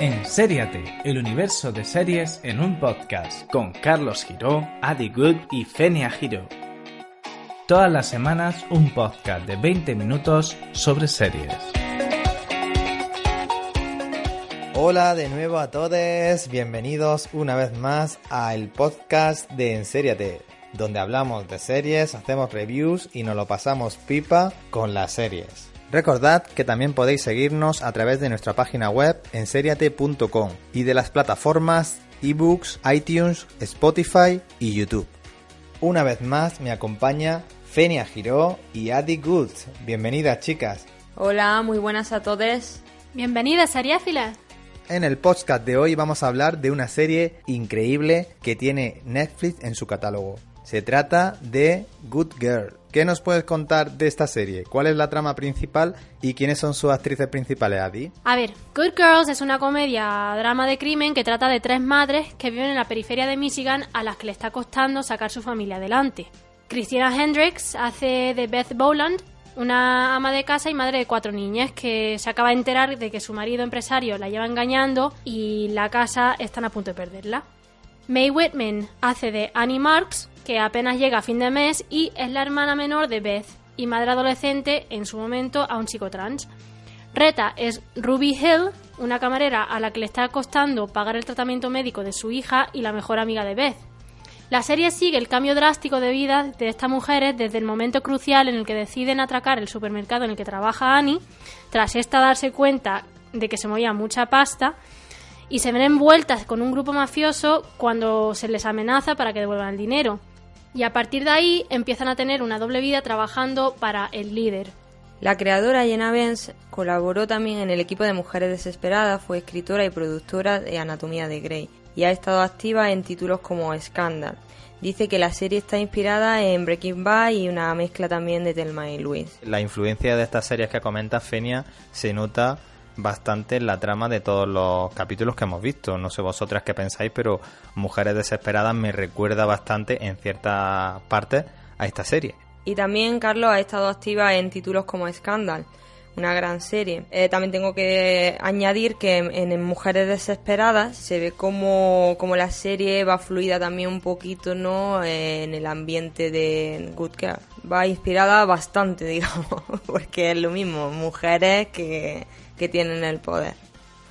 En Seriate, el universo de series en un podcast con Carlos Giró, Adi Good y Fenia Giró. Todas las semanas un podcast de 20 minutos sobre series. Hola de nuevo a todos, bienvenidos una vez más al podcast de Enseriate, donde hablamos de series, hacemos reviews y nos lo pasamos pipa con las series. Recordad que también podéis seguirnos a través de nuestra página web enseriate.com y de las plataformas ebooks, iTunes, Spotify y YouTube. Una vez más me acompaña Fenia Giró y Adi Good. Bienvenidas chicas. Hola, muy buenas a todos. Bienvenidas, Ariáfila. En el podcast de hoy vamos a hablar de una serie increíble que tiene Netflix en su catálogo. Se trata de Good Girl. ¿Qué nos puedes contar de esta serie? ¿Cuál es la trama principal y quiénes son sus actrices principales, Adi? A ver, Good Girls es una comedia drama de crimen que trata de tres madres que viven en la periferia de Michigan a las que le está costando sacar su familia adelante. Christina Hendricks hace de Beth Bowland, una ama de casa y madre de cuatro niñas que se acaba de enterar de que su marido empresario la lleva engañando y la casa están a punto de perderla. May Whitman hace de Annie Marks, que apenas llega a fin de mes y es la hermana menor de Beth y madre adolescente en su momento a un chico trans. Reta es Ruby Hill, una camarera a la que le está costando pagar el tratamiento médico de su hija y la mejor amiga de Beth. La serie sigue el cambio drástico de vida de estas mujeres desde el momento crucial en el que deciden atracar el supermercado en el que trabaja Annie, tras esta darse cuenta de que se movía mucha pasta y se ven envueltas con un grupo mafioso cuando se les amenaza para que devuelvan el dinero. Y a partir de ahí empiezan a tener una doble vida trabajando para el líder. La creadora Jenna Benz colaboró también en el equipo de Mujeres Desesperadas, fue escritora y productora de Anatomía de Grey y ha estado activa en títulos como Scandal. Dice que la serie está inspirada en Breaking Bad y una mezcla también de Thelma y Louise. La influencia de estas series que comenta Fenia se nota bastante la trama de todos los capítulos que hemos visto. No sé vosotras qué pensáis, pero Mujeres Desesperadas me recuerda bastante en ciertas partes a esta serie. Y también Carlos ha estado activa en títulos como Scandal, una gran serie. Eh, también tengo que añadir que en, Mujeres Desesperadas se ve como, como, la serie va fluida también un poquito ¿no? en el ambiente de Good Girl. Va inspirada bastante, digamos, porque es lo mismo, mujeres que que tienen el poder.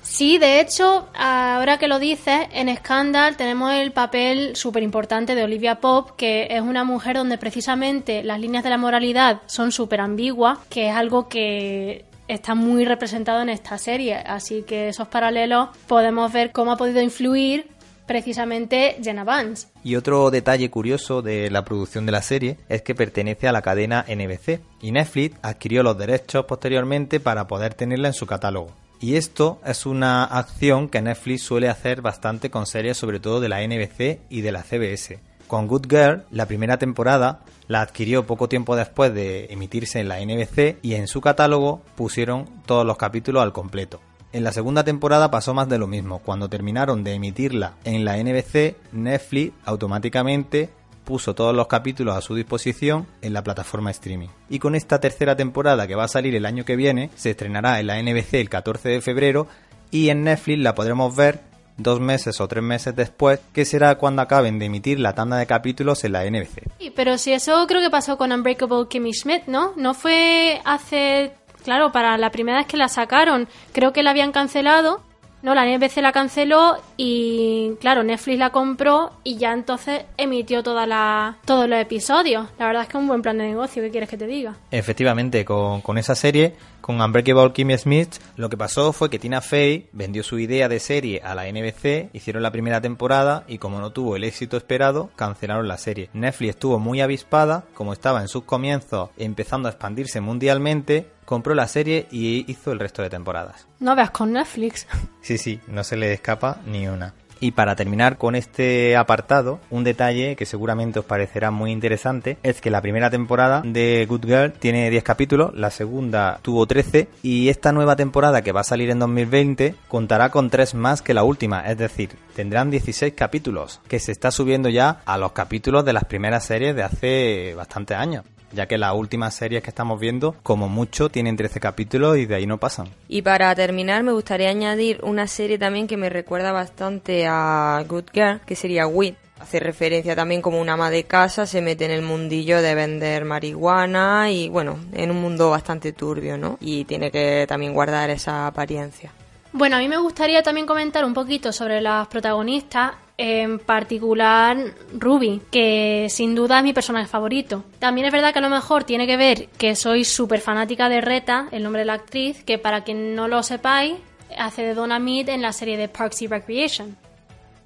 Sí, de hecho, ahora que lo dices, en Scandal tenemos el papel súper importante de Olivia Pope, que es una mujer donde precisamente las líneas de la moralidad son súper ambiguas, que es algo que está muy representado en esta serie. Así que esos paralelos podemos ver cómo ha podido influir precisamente Jenna Vance. Y otro detalle curioso de la producción de la serie es que pertenece a la cadena NBC y Netflix adquirió los derechos posteriormente para poder tenerla en su catálogo. Y esto es una acción que Netflix suele hacer bastante con series sobre todo de la NBC y de la CBS. Con Good Girl, la primera temporada la adquirió poco tiempo después de emitirse en la NBC y en su catálogo pusieron todos los capítulos al completo. En la segunda temporada pasó más de lo mismo. Cuando terminaron de emitirla en la NBC, Netflix automáticamente puso todos los capítulos a su disposición en la plataforma streaming. Y con esta tercera temporada que va a salir el año que viene, se estrenará en la NBC el 14 de febrero y en Netflix la podremos ver dos meses o tres meses después, que será cuando acaben de emitir la tanda de capítulos en la NBC. Sí, pero si eso creo que pasó con Unbreakable Kimmy Schmidt, ¿no? ¿No fue hace claro, para la primera vez que la sacaron, creo que la habían cancelado. No, la NBC la canceló y, claro, Netflix la compró y ya entonces emitió toda la, todos los episodios. La verdad es que es un buen plan de negocio, ¿qué quieres que te diga? Efectivamente, con, con esa serie, con Unbreakable Kimmy Smith, lo que pasó fue que Tina Fey vendió su idea de serie a la NBC, hicieron la primera temporada y como no tuvo el éxito esperado, cancelaron la serie. Netflix estuvo muy avispada, como estaba en sus comienzos empezando a expandirse mundialmente, compró la serie y hizo el resto de temporadas. No veas con Netflix. Sí, sí, no se le escapa ni una. Y para terminar con este apartado, un detalle que seguramente os parecerá muy interesante es que la primera temporada de Good Girl tiene 10 capítulos, la segunda tuvo 13 y esta nueva temporada que va a salir en 2020 contará con 3 más que la última, es decir, tendrán 16 capítulos, que se está subiendo ya a los capítulos de las primeras series de hace bastantes años ya que las últimas series que estamos viendo, como mucho, tienen 13 capítulos y de ahí no pasan. Y para terminar, me gustaría añadir una serie también que me recuerda bastante a Good Girl, que sería Wit. Hace referencia también como una ama de casa se mete en el mundillo de vender marihuana y bueno, en un mundo bastante turbio, ¿no? Y tiene que también guardar esa apariencia. Bueno, a mí me gustaría también comentar un poquito sobre las protagonistas en particular Ruby, que sin duda es mi personaje favorito. También es verdad que a lo mejor tiene que ver que soy súper fanática de Reta, el nombre de la actriz, que para quien no lo sepáis, hace de Donna Mead en la serie de Parks y Recreation.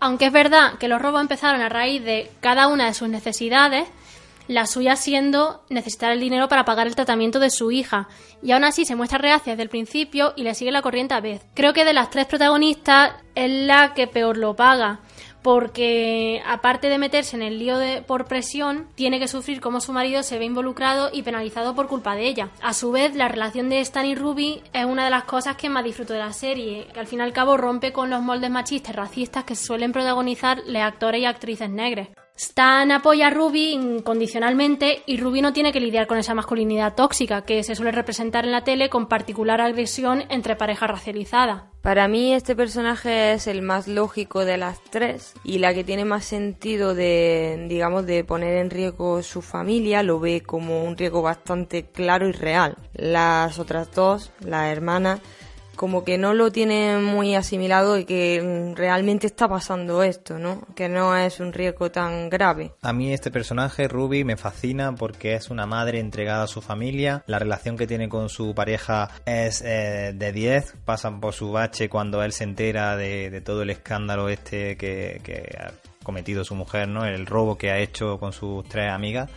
Aunque es verdad que los robos empezaron a raíz de cada una de sus necesidades, la suya siendo necesitar el dinero para pagar el tratamiento de su hija, y aún así se muestra reacia desde el principio y le sigue la corriente a vez. Creo que de las tres protagonistas es la que peor lo paga, porque aparte de meterse en el lío por presión, tiene que sufrir como su marido se ve involucrado y penalizado por culpa de ella. A su vez, la relación de Stan y Ruby es una de las cosas que más disfruto de la serie, que al fin y al cabo rompe con los moldes machistas racistas que suelen protagonizar los actores y actrices negras. Stan apoya a Ruby incondicionalmente y Ruby no tiene que lidiar con esa masculinidad tóxica que se suele representar en la tele con particular agresión entre parejas racializadas. Para mí este personaje es el más lógico de las tres y la que tiene más sentido de, digamos, de poner en riesgo su familia, lo ve como un riesgo bastante claro y real. Las otras dos, las hermanas, como que no lo tiene muy asimilado y que realmente está pasando esto, ¿no? Que no es un riesgo tan grave. A mí este personaje, Ruby, me fascina porque es una madre entregada a su familia. La relación que tiene con su pareja es eh, de 10. Pasan por su bache cuando él se entera de, todo el escándalo este que, que ha cometido su mujer, ¿no? El robo que ha hecho con sus tres amigas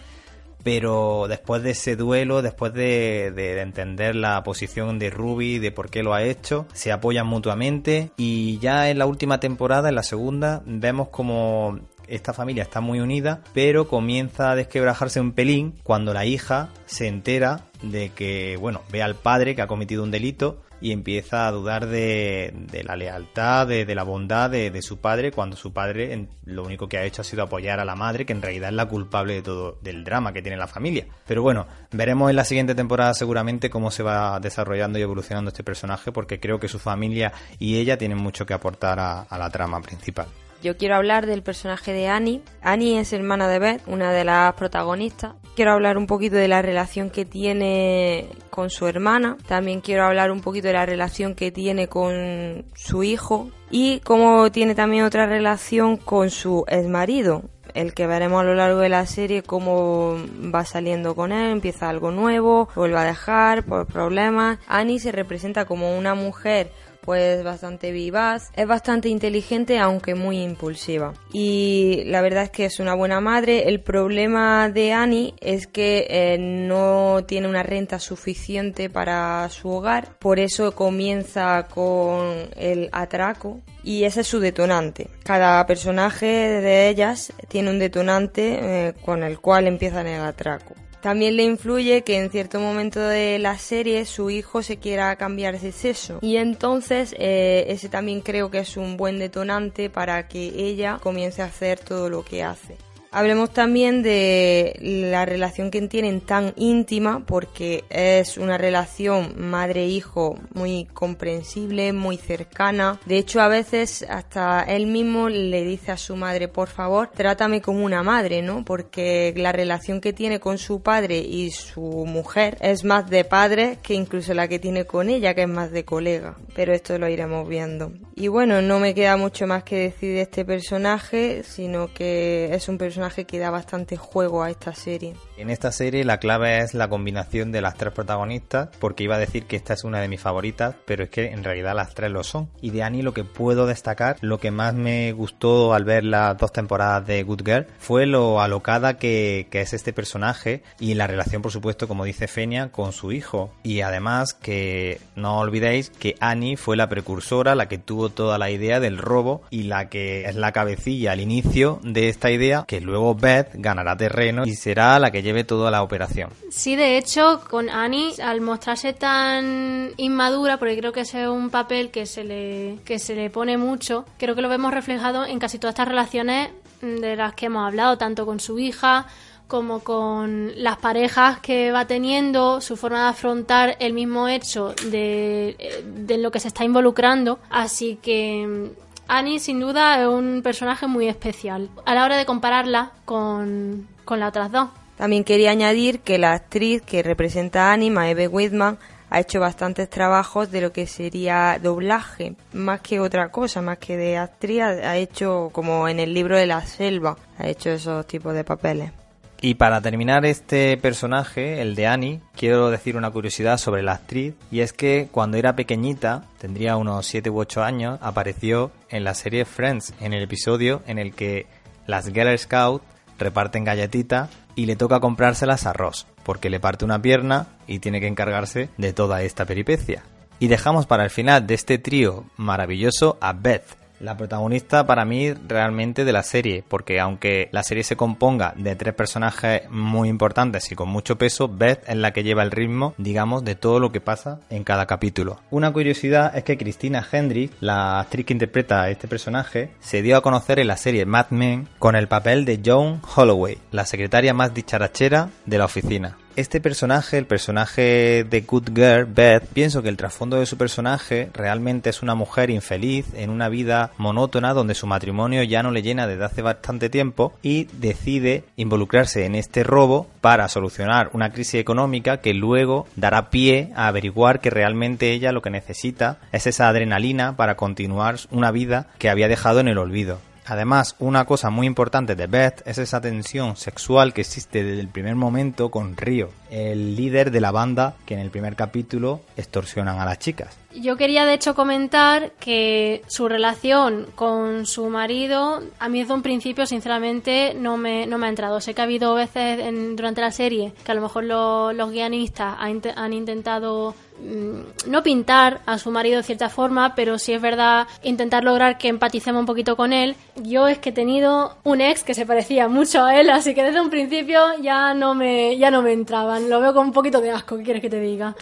pero después de ese duelo, después de, entender la posición de Ruby, de por qué lo ha hecho, se apoyan mutuamente y ya en la última temporada, en la segunda, vemos como esta familia está muy unida, pero comienza a desquebrajarse un pelín cuando la hija se entera de que, bueno, ve al padre que ha cometido un delito y empieza a dudar de, la lealtad, de, la bondad de, su padre, cuando su padre lo único que ha hecho ha sido apoyar a la madre, que en realidad es la culpable de todo, del drama que tiene la familia. Pero bueno, veremos en la siguiente temporada seguramente cómo se va desarrollando y evolucionando este personaje, porque creo que su familia y ella tienen mucho que aportar a la trama principal. Yo quiero hablar del personaje de Annie. Annie es hermana de Beth, una de las protagonistas. Quiero hablar un poquito de la relación que tiene con su hermana. También quiero hablar un poquito de la relación que tiene con su hijo. Y cómo tiene también otra relación con su exmarido, el que veremos a lo largo de la serie cómo va saliendo con él, empieza algo nuevo, vuelve a dejar por problemas. Annie se representa como una mujer pues bastante vivaz, es bastante inteligente aunque muy impulsiva. Y la verdad es que es una buena madre. El problema de Annie es que eh, no tiene una renta suficiente para su hogar, por eso comienza con el atraco y ese es su detonante. Cada personaje de ellas tiene un detonante eh, con el cual empiezan el atraco. También le influye que en cierto momento de la serie su hijo se quiera cambiar de sexo. Y entonces eh, ese también creo que es un buen detonante para que ella comience a hacer todo lo que hace. Hablemos también de la relación que tienen tan íntima porque es una relación madre-hijo muy comprensible, muy cercana. De hecho, a veces hasta él mismo le dice a su madre, por favor, trátame como una madre, ¿no? Porque la relación que tiene con su padre y su mujer es más de padre que incluso la que tiene con ella, que es más de colega. Pero esto lo iremos viendo. Y bueno, no me queda mucho más que decir de este personaje, sino que es un personaje que da bastante juego a esta serie. En esta serie la clave es la combinación de las tres protagonistas, porque iba a decir que esta es una de mis favoritas, pero es que en realidad las tres lo son. Y de Annie lo que puedo destacar, lo que más me gustó al ver las dos temporadas de Good Girl, fue lo alocada que, que es este personaje y la relación, por supuesto, como dice Fenia, con su hijo. Y además que no olvidéis que Annie fue la precursora, la que tuvo toda la idea del robo y la que es la cabecilla al inicio de esta idea, que luego Beth ganará terreno y será la que lleve toda la operación. Sí, de hecho, con Annie, al mostrarse tan inmadura, porque creo que ese es un papel que se le, que se le pone mucho, creo que lo vemos reflejado en casi todas estas relaciones de las que hemos hablado, tanto con su hija como con las parejas que va teniendo, su forma de afrontar el mismo hecho de, de lo que se está involucrando. Así que Annie sin duda es un personaje muy especial a la hora de compararla con, con las otras dos. También quería añadir que la actriz que representa a Annie, Maeve Whitman, ha hecho bastantes trabajos de lo que sería doblaje, más que otra cosa, más que de actriz, ha hecho como en el libro de la selva, ha hecho esos tipos de papeles. Y para terminar este personaje, el de Annie, quiero decir una curiosidad sobre la actriz, y es que cuando era pequeñita, tendría unos 7 u 8 años, apareció en la serie Friends, en el episodio en el que las Girl Scouts reparten galletitas y le toca comprárselas a Ross, porque le parte una pierna y tiene que encargarse de toda esta peripecia. Y dejamos para el final de este trío maravilloso a Beth, la protagonista para mí realmente de la serie, porque aunque la serie se componga de tres personajes muy importantes y con mucho peso, Beth es la que lleva el ritmo, digamos, de todo lo que pasa en cada capítulo. Una curiosidad es que Christina Hendricks, la actriz que interpreta a este personaje, se dio a conocer en la serie Mad Men con el papel de Joan Holloway, la secretaria más dicharachera de la oficina. Este personaje, el personaje de Good Girl, Beth, pienso que el trasfondo de su personaje realmente es una mujer infeliz en una vida monótona donde su matrimonio ya no le llena desde hace bastante tiempo y decide involucrarse en este robo para solucionar una crisis económica que luego dará pie a averiguar que realmente ella lo que necesita es esa adrenalina para continuar una vida que había dejado en el olvido. Además, una cosa muy importante de Beth es esa tensión sexual que existe desde el primer momento con Río, el líder de la banda que en el primer capítulo extorsionan a las chicas. Yo quería de hecho comentar que su relación con su marido a mí desde un principio sinceramente no me, no me ha entrado. Sé que ha habido veces en, durante la serie que a lo mejor los guionistas han intentado Mm, no pintar a su marido de cierta forma, pero si es verdad intentar lograr que empaticemos un poquito con él. Yo es que he tenido un ex que se parecía mucho a él, así que desde un principio ya no me, ya no me Lo veo con un poquito de asco, ¿qué quieres que te diga?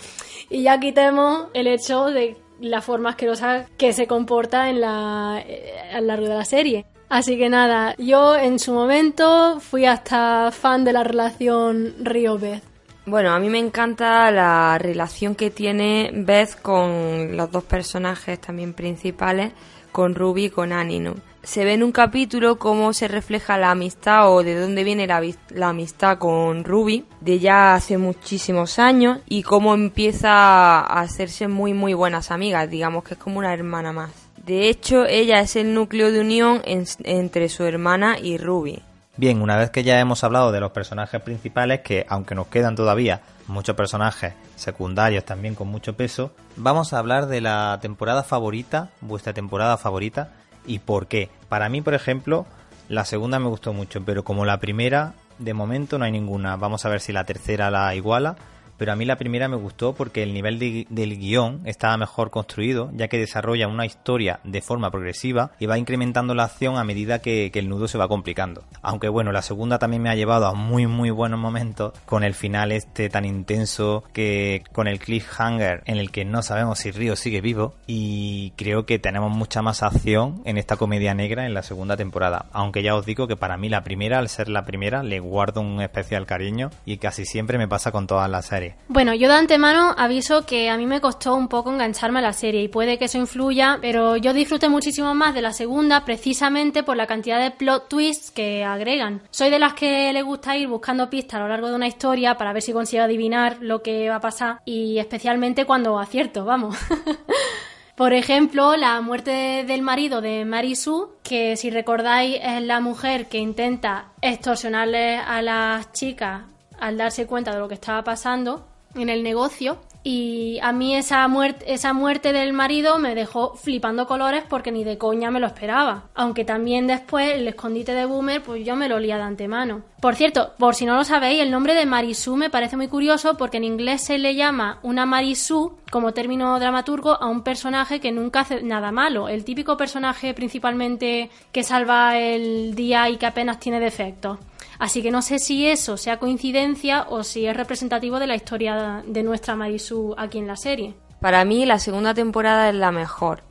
Y ya quitemos el hecho de la forma asquerosa que se comporta en la, eh, a lo largo de la serie. Así que nada, yo en su momento fui hasta fan de la relación Río-Beth. Bueno, a mí me encanta la relación que tiene Beth con los dos personajes también principales, con Ruby y con Annie, ¿no? Se ve en un capítulo cómo se refleja la amistad o de dónde viene la, la amistad con Ruby, de ya hace muchísimos años, y cómo empieza a hacerse muy muy buenas amigas, digamos que es como una hermana más. De hecho, ella es el núcleo de unión entre su hermana y Ruby. Bien, una vez que ya hemos hablado de los personajes principales, que aunque nos quedan todavía muchos personajes secundarios también con mucho peso, vamos a hablar de la temporada favorita, vuestra temporada favorita, y por qué. Para mí, por ejemplo, la segunda me gustó mucho, pero como la primera, de momento no hay ninguna. Vamos a ver si la tercera la iguala pero a mí la primera me gustó porque el nivel del guion estaba mejor construido, ya que desarrolla una historia de forma progresiva y va incrementando la acción a medida que, el nudo se va complicando. Aunque bueno, la segunda también me ha llevado a muy muy buenos momentos con el final este tan intenso que con el cliffhanger en el que no sabemos si Río sigue vivo y creo que tenemos mucha más acción en esta comedia negra en la segunda temporada. Aunque ya os digo que para mí la primera, al ser la primera, le guardo un especial cariño y casi siempre me pasa con todas las series bueno, yo de antemano aviso que a mí me costó un poco engancharme a la serie y puede que eso influya, pero yo disfruté muchísimo más de la segunda precisamente por la cantidad de plot twists que agregan. Soy de las que le gusta ir buscando pistas a lo largo de una historia para ver si consigo adivinar lo que va a pasar y especialmente cuando acierto, vamos. Por ejemplo, la muerte del marido de Mary Sue que si recordáis es la mujer que intenta extorsionarle a las chicas al darse cuenta de lo que estaba pasando en el negocio y a mí esa muerte, esa muerte del marido me dejó flipando colores porque ni de coña me lo esperaba. Aunque también después el escondite de Boomer, pues yo me lo lía de antemano. Por cierto, por si no lo sabéis, el nombre de Marisú me parece muy curioso porque en inglés se le llama una Marisú como término dramaturgo a un personaje que nunca hace nada malo. El típico personaje principalmente que salva el día y que apenas tiene defectos. Así que no sé si eso sea coincidencia o si es representativo de la historia de nuestra Marisú aquí en la serie. Para mí la segunda temporada es la mejor.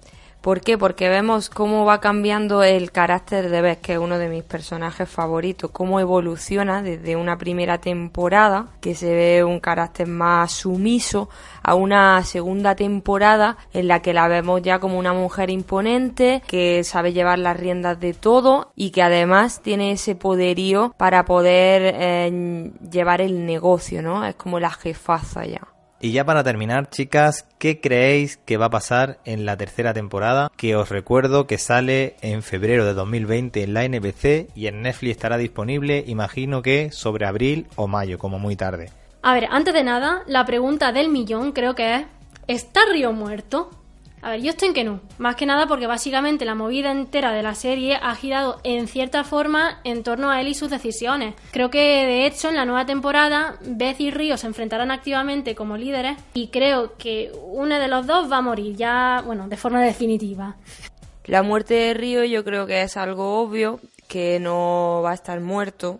¿Por qué? Porque vemos cómo va cambiando el carácter de Beth, que es uno de mis personajes favoritos, cómo evoluciona desde una primera temporada, que se ve un carácter más sumiso, a una segunda temporada en la que la vemos ya como una mujer imponente, que sabe llevar las riendas de todo y que además tiene ese poderío para poder eh, llevar el negocio, ¿no? Es como la jefaza ya. Y ya para terminar, chicas, ¿qué creéis que va a pasar en la tercera temporada? Que os recuerdo que sale en febrero de 2020 en la NBC y en Netflix estará disponible, imagino que sobre abril o mayo, como muy tarde. A ver, antes de nada, la pregunta del millón creo que es, ¿está Río muerto? A ver, yo estoy en que no. Más que nada porque básicamente la movida entera de la serie ha girado en cierta forma en torno a él y sus decisiones. Creo que de hecho en la nueva temporada Beth y Río se enfrentarán activamente como líderes y creo que uno de los dos va a morir ya, bueno, de forma definitiva. La muerte de Río yo creo que es algo obvio, que no va a estar muerto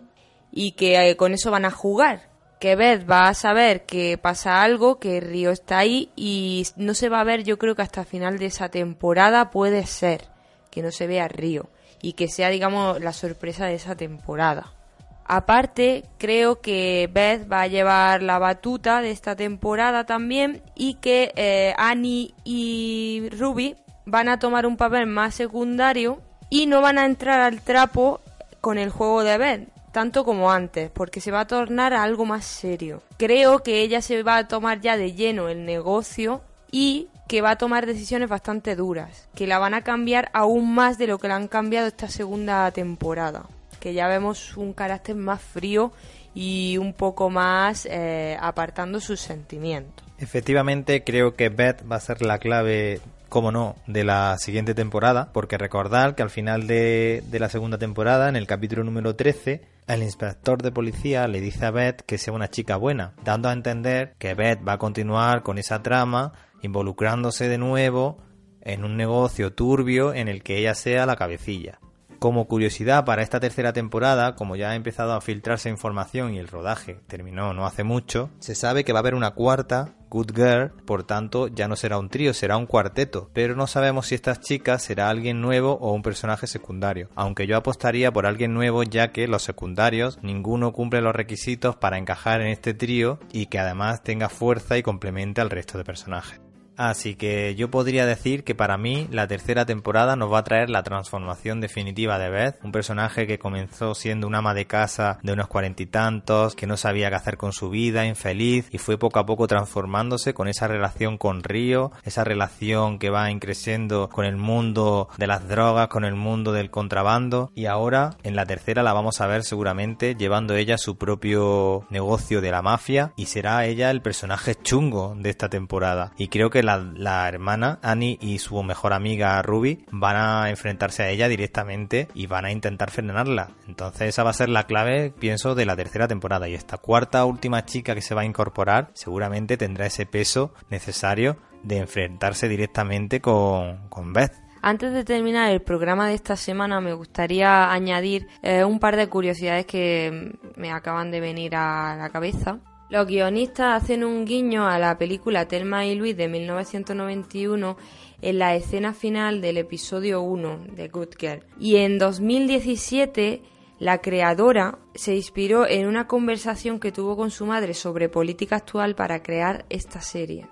y que eh, con eso van a jugar que Beth va a saber que pasa algo, que Río está ahí y no se va a ver yo creo que hasta final de esa temporada puede ser que no se vea Río y que sea digamos la sorpresa de esa temporada. Aparte, creo que Beth va a llevar la batuta de esta temporada también y que eh, Annie y Ruby van a tomar un papel más secundario y no van a entrar al trapo con el juego de Beth tanto como antes, porque se va a tornar a algo más serio. Creo que ella se va a tomar ya de lleno el negocio y que va a tomar decisiones bastante duras, que la van a cambiar aún más de lo que la han cambiado esta segunda temporada, que ya vemos un carácter más frío y un poco más eh, apartando sus sentimientos. Efectivamente, creo que Beth va a ser la clave como no, de la siguiente temporada, porque recordar que al final de, de, la segunda temporada, en el capítulo número 13, el inspector de policía le dice a Beth que sea una chica buena, dando a entender que Beth va a continuar con esa trama, involucrándose de nuevo en un negocio turbio en el que ella sea la cabecilla. Como curiosidad para esta tercera temporada, como ya ha empezado a filtrarse información y el rodaje terminó no hace mucho, se sabe que va a haber una cuarta Good Girl, por tanto ya no será un trío, será un cuarteto, pero no sabemos si esta chica será alguien nuevo o un personaje secundario, aunque yo apostaría por alguien nuevo ya que los secundarios ninguno cumple los requisitos para encajar en este trío y que además tenga fuerza y complemente al resto de personajes. Así que yo podría decir que para mí la tercera temporada nos va a traer la transformación definitiva de Beth, un personaje que comenzó siendo una ama de casa de unos cuarenta y tantos, que no sabía qué hacer con su vida, infeliz, y fue poco a poco transformándose con esa relación con Río, esa relación que va increciendo con el mundo de las drogas, con el mundo del contrabando, y ahora en la tercera la vamos a ver seguramente llevando ella su propio negocio de la mafia, y será ella el personaje chungo de esta temporada. Y creo que la, hermana Annie y su mejor amiga Ruby van a enfrentarse a ella directamente y van a intentar frenarla. Entonces esa va a ser la clave, pienso, de la tercera temporada. Y esta cuarta última chica que se va a incorporar seguramente tendrá ese peso necesario de enfrentarse directamente con, con Beth. Antes de terminar el programa de esta semana me gustaría añadir eh, un par de curiosidades que me acaban de venir a la cabeza. Los guionistas hacen un guiño a la película Telma y Luis de 1991 en la escena final del episodio 1 de Good Girl. Y en 2017 la creadora se inspiró en una conversación que tuvo con su madre sobre política actual para crear esta serie.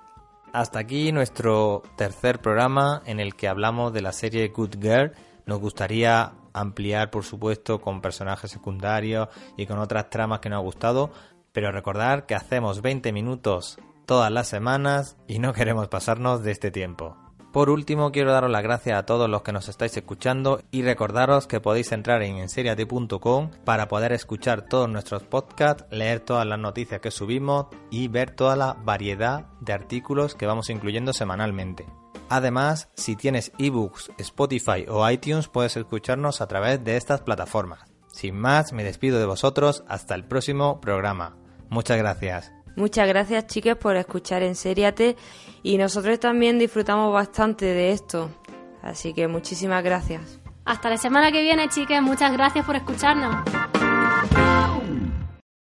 Hasta aquí nuestro tercer programa en el que hablamos de la serie Good Girl. Nos gustaría ampliar, por supuesto, con personajes secundarios y con otras tramas que nos ha gustado, pero recordar que hacemos 20 minutos todas las semanas y no queremos pasarnos de este tiempo. Por último, quiero daros las gracias a todos los que nos estáis escuchando y recordaros que podéis entrar en enseriate.com para poder escuchar todos nuestros podcasts, leer todas las noticias que subimos y ver toda la variedad de artículos que vamos incluyendo semanalmente. Además, si tienes ebooks, Spotify o iTunes, puedes escucharnos a través de estas plataformas. Sin más, me despido de vosotros hasta el próximo programa. Muchas gracias. Muchas gracias, chicas, por escuchar en Seriate y nosotros también disfrutamos bastante de esto. Así que muchísimas gracias. Hasta la semana que viene, chicas. Muchas gracias por escucharnos.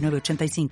906985.